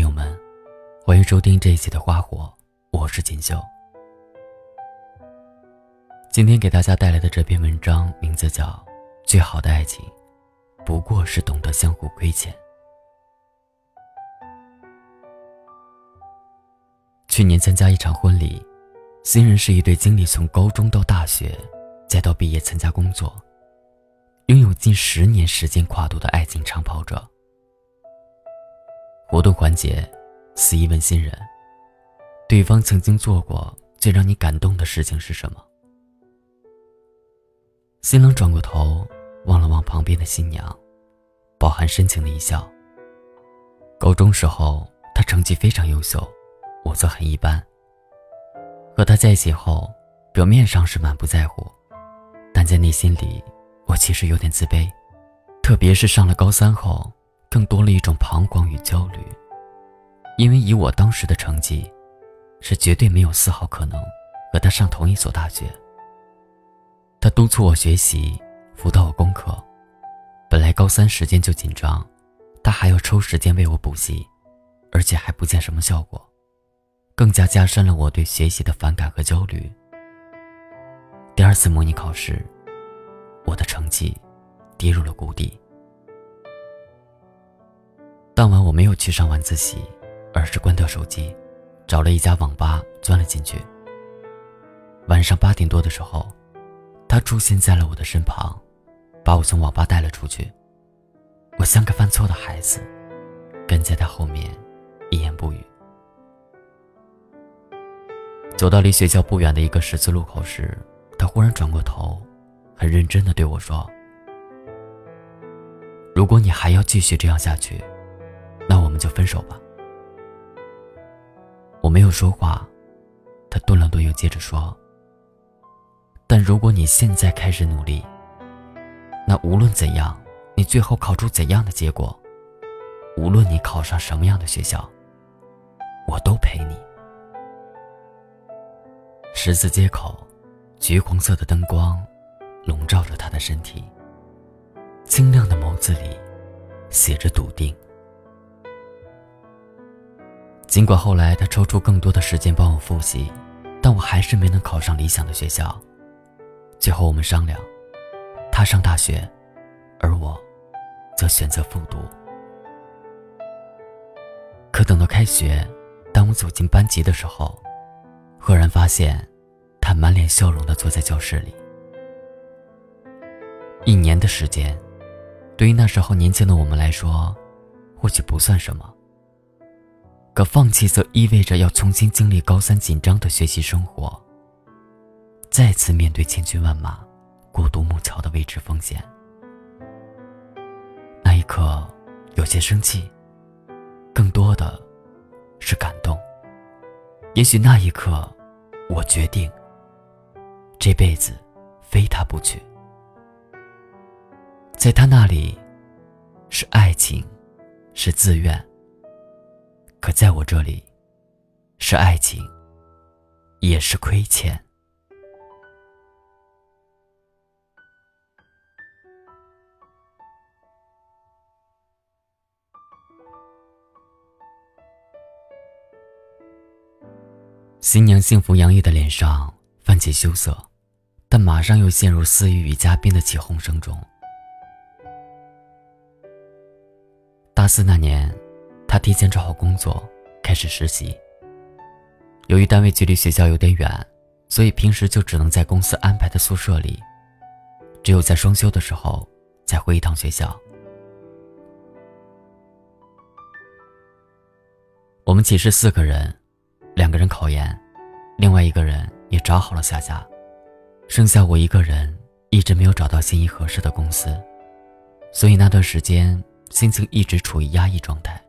听友们，欢迎收听这一期的《花火》，我是锦绣。今天给大家带来的这篇文章名字叫《最好的爱情，不过是懂得相互亏欠》。去年参加一场婚礼，新人是一对经历从高中到大学，再到毕业参加工作，拥有近十年时间跨度的爱情长跑者。活动环节，司仪问新人：“对方曾经做过最让你感动的事情是什么？”新郎转过头，望了望旁边的新娘，饱含深情的一笑。高中时候，他成绩非常优秀，我则很一般。和他在一起后，表面上是满不在乎，但在内心里，我其实有点自卑，特别是上了高三后。更多了一种彷徨与焦虑，因为以我当时的成绩，是绝对没有丝毫可能和他上同一所大学。他督促我学习，辅导我功课，本来高三时间就紧张，他还要抽时间为我补习，而且还不见什么效果，更加加深了我对学习的反感和焦虑。第二次模拟考试，我的成绩跌入了谷底。当晚我没有去上晚自习，而是关掉手机，找了一家网吧钻了进去。晚上八点多的时候，他出现在了我的身旁，把我从网吧带了出去。我像个犯错的孩子，跟在他后面，一言不语。走到离学校不远的一个十字路口时，他忽然转过头，很认真的对我说：“如果你还要继续这样下去。”那我们就分手吧。我没有说话，他顿了顿，又接着说：“但如果你现在开始努力，那无论怎样，你最后考出怎样的结果，无论你考上什么样的学校，我都陪你。”十字街口，橘黄色的灯光笼罩着他的身体，清亮的眸子里写着笃定。尽管后来他抽出更多的时间帮我复习，但我还是没能考上理想的学校。最后我们商量，他上大学，而我，则选择复读。可等到开学，当我走进班级的时候，赫然发现，他满脸笑容的坐在教室里。一年的时间，对于那时候年轻的我们来说，或许不算什么。可放弃则意味着要重新经历高三紧张的学习生活，再次面对千军万马过独木桥的未知风险。那一刻，有些生气，更多的是感动。也许那一刻，我决定这辈子非他不娶。在他那里，是爱情，是自愿。可在我这里，是爱情，也是亏欠。新娘幸福洋溢的脸上泛起羞涩，但马上又陷入司仪与嘉宾的起哄声中。大四那年。他提前找好工作，开始实习。由于单位距离学校有点远，所以平时就只能在公司安排的宿舍里，只有在双休的时候才回一趟学校。我们寝室四个人，两个人考研，另外一个人也找好了下家，剩下我一个人一直没有找到心仪合适的公司，所以那段时间心情一直处于压抑状态。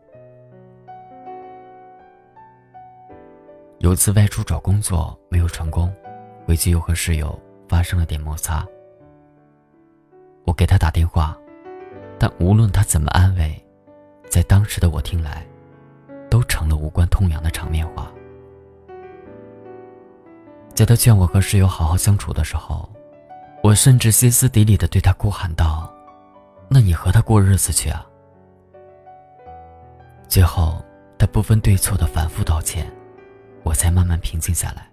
有次外出找工作没有成功，回去又和室友发生了点摩擦。我给他打电话，但无论他怎么安慰，在当时的我听来，都成了无关痛痒的场面话。在他劝我和室友好好相处的时候，我甚至歇斯底里的对他哭喊道：“那你和他过日子去啊！”最后，他不分对错的反复道歉，我才慢慢平静下来。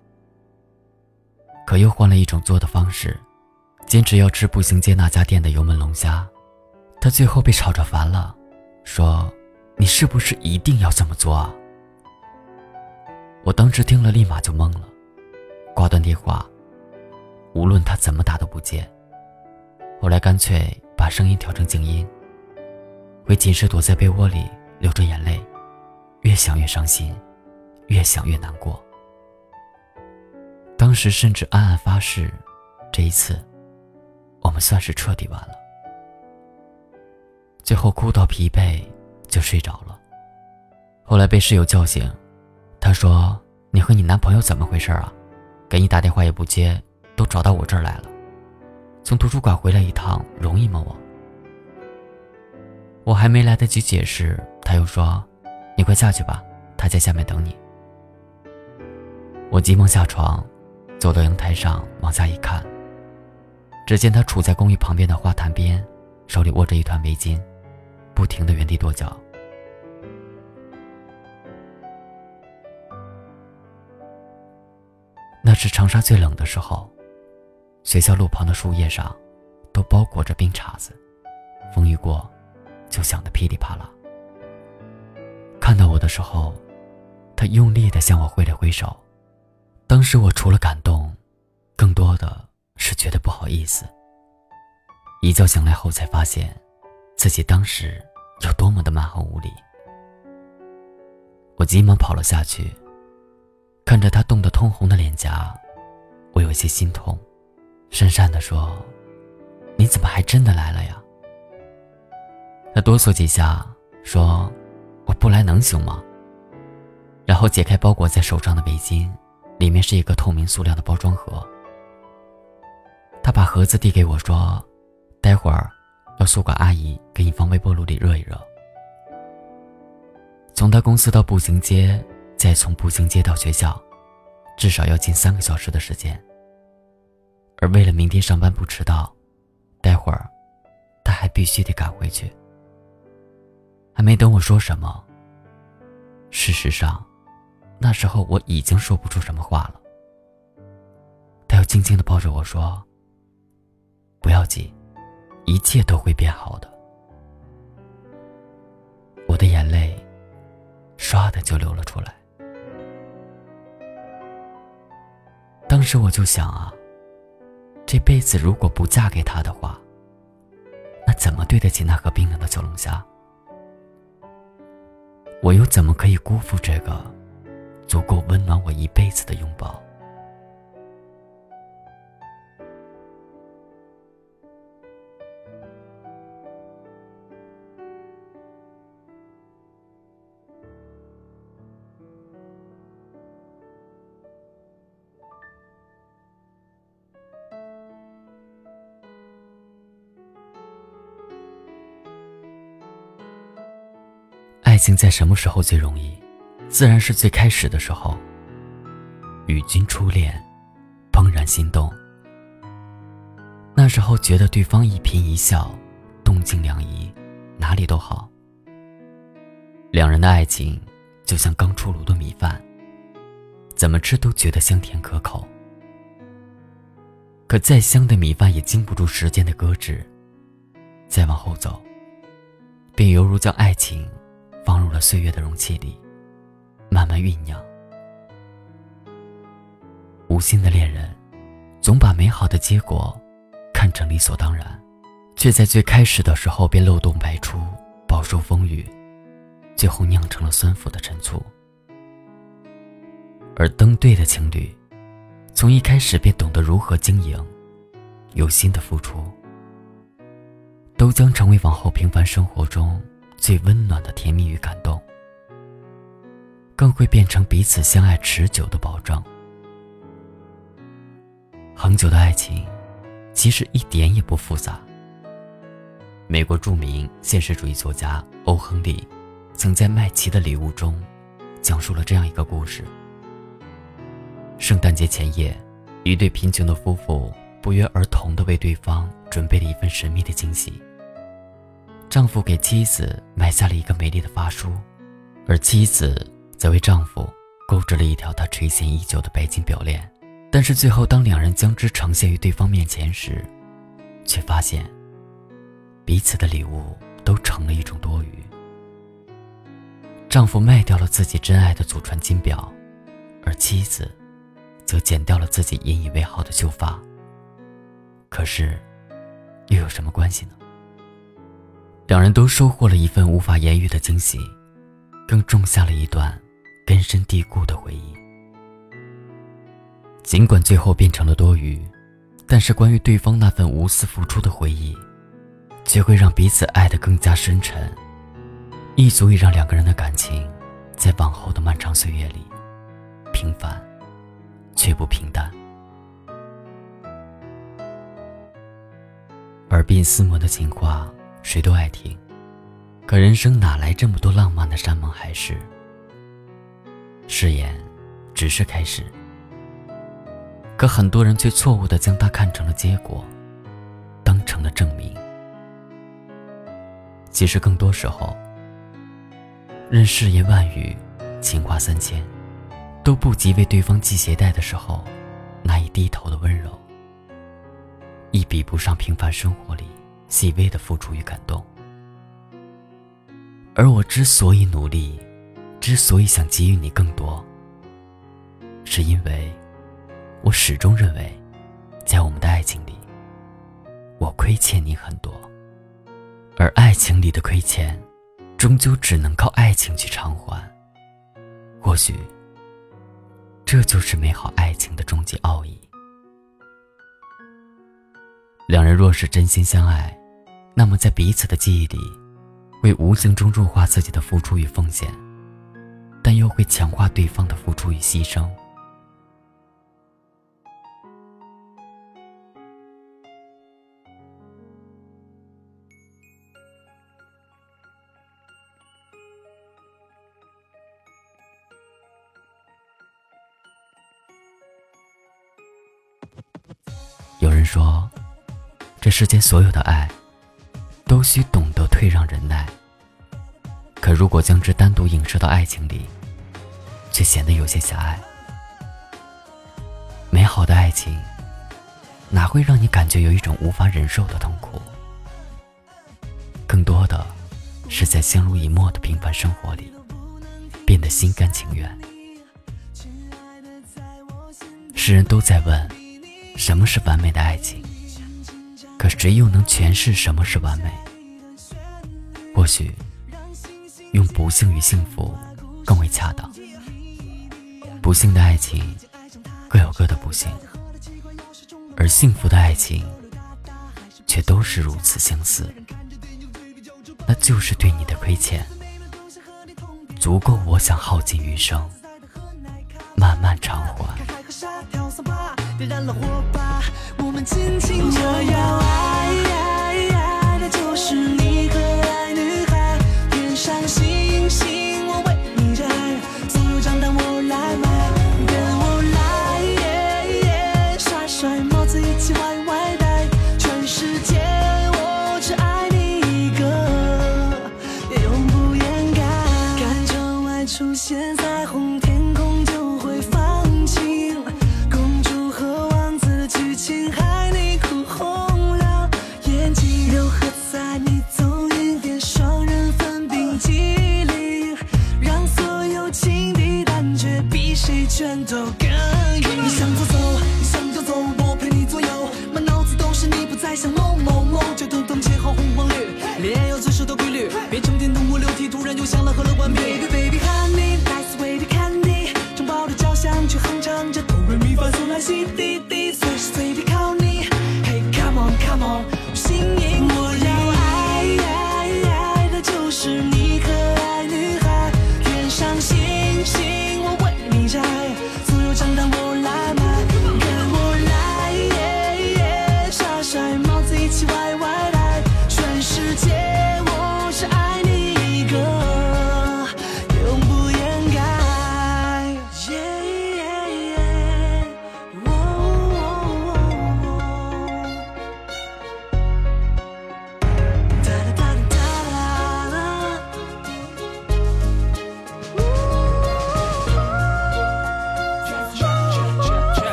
可又换了一种做的方式，坚持要吃步行街那家店的油焖龙虾，他最后被吵着烦了，说：“你是不是一定要这么做啊？”我当时听了，立马就懵了，挂断电话。无论他怎么打都不接。后来干脆把声音调成静音。回寝室躲在被窝里流着眼泪，越想越伤心，越想越难过。当时甚至暗暗发誓，这一次，我们算是彻底完了。最后哭到疲惫，就睡着了。后来被室友叫醒，他说：“你和你男朋友怎么回事啊？给你打电话也不接。”都找到我这儿来了，从图书馆回来一趟容易吗？我，我还没来得及解释，他又说：“你快下去吧，他在下面等你。”我急忙下床，走到阳台上往下一看，只见他杵在公寓旁边的花坛边，手里握着一团围巾，不停的原地跺脚。那是长沙最冷的时候。学校路旁的树叶上，都包裹着冰碴子，风一过，就响得噼里啪啦。看到我的时候，他用力的向我挥了挥手。当时我除了感动，更多的是觉得不好意思。一觉醒来后，才发现自己当时有多么的蛮横无理。我急忙跑了下去，看着他冻得通红的脸颊，我有些心痛。讪讪地说：“你怎么还真的来了呀？”他哆嗦几下，说：“我不来能行吗？”然后解开包裹在手上的围巾，里面是一个透明塑料的包装盒。他把盒子递给我，说：“待会儿要宿管阿姨给你放微波炉里热一热。”从他公司到步行街，再从步行街到学校，至少要近三个小时的时间。而为了明天上班不迟到，待会儿他还必须得赶回去。还没等我说什么，事实上，那时候我已经说不出什么话了。他又轻轻的抱着我说：“不要急，一切都会变好的。”我的眼泪唰的就流了出来。当时我就想啊。这辈子如果不嫁给他的话，那怎么对得起那盒冰冷的小龙虾？我又怎么可以辜负这个足够温暖我一辈子的拥抱？爱情在什么时候最容易？自然是最开始的时候。与君初恋，怦然心动。那时候觉得对方一颦一笑，动静两宜，哪里都好。两人的爱情就像刚出炉的米饭，怎么吃都觉得香甜可口。可再香的米饭也经不住时间的搁置，再往后走，便犹如将爱情。放入了岁月的容器里，慢慢酝酿。无心的恋人，总把美好的结果看成理所当然，却在最开始的时候便漏洞百出，饱受风雨，最后酿成了酸腐的陈醋。而登对的情侣，从一开始便懂得如何经营，有心的付出，都将成为往后平凡生活中。最温暖的甜蜜与感动，会变成彼此相爱持久的保证。恒久的爱情，其实一点也不复杂。美国著名现实主义作家欧·亨利，曾在《麦琪的礼物》中，讲述了这样一个故事：圣诞节前夜，一对贫穷的夫妇不约而同地为对方准备了一份神秘的惊喜。丈夫给妻子买下了一个美丽的发梳，而妻子则为丈夫购置了一条他垂涎已久的白金表链。但是最后，当两人将之呈现于对方面前时，却发现彼此的礼物都成了一种多余。丈夫卖掉了自己珍爱的祖传金表，而妻子则剪掉了自己引以为豪的秀发。可是，又有什么关系呢？两人都收获了一份无法言喻的惊喜，更种下了一段根深蒂固的回忆。尽管最后变成了多余，但是关于对方那份无私付出的回忆，却会让彼此爱得更加深沉。亦足以让两个人的感情，在往后的漫长岁月里，平凡却不平淡。耳鬓厮磨的情话，谁都爱听，可人生哪来这么多浪漫的山盟海誓？誓言只是开始，可很多人却错误的将它看成了结果，当成了证明。其实更多时候，任誓言万语，情话三千，都不及为对方系鞋带的时候，那一低头的温柔，亦比不上平凡生活里细微的付出与感动。而我之所以努力，之所以想给予你更多，是因为，我始终认为，在我们的爱情里，我亏欠你很多，而爱情里的亏欠。终究只能靠爱情去偿还。或许，这就是美好爱情的终极奥义。两人若是真心相爱，那么在彼此的记忆里，会无形中弱化自己的付出与奉献，但又会强化对方的付出与牺牲。有人说，这世间所有的爱，都需懂得退让忍耐。可如果将之单独影射到爱情里，却显得有些狭隘。美好的爱情，哪会让你感觉有一种无法忍受的痛苦？更多的，是在相濡以沫的平凡生活里，变得心甘情愿。世人都在问。什么是完美的爱情？可谁又能诠释什么是完美？或许，用不幸与幸福更为恰当。不幸的爱情各有各的不幸，而幸福的爱情却都是如此相似。那就是对你的亏欠，足够我想耗尽余生，慢慢偿还。点燃了火把，我们紧紧着要爱，想某某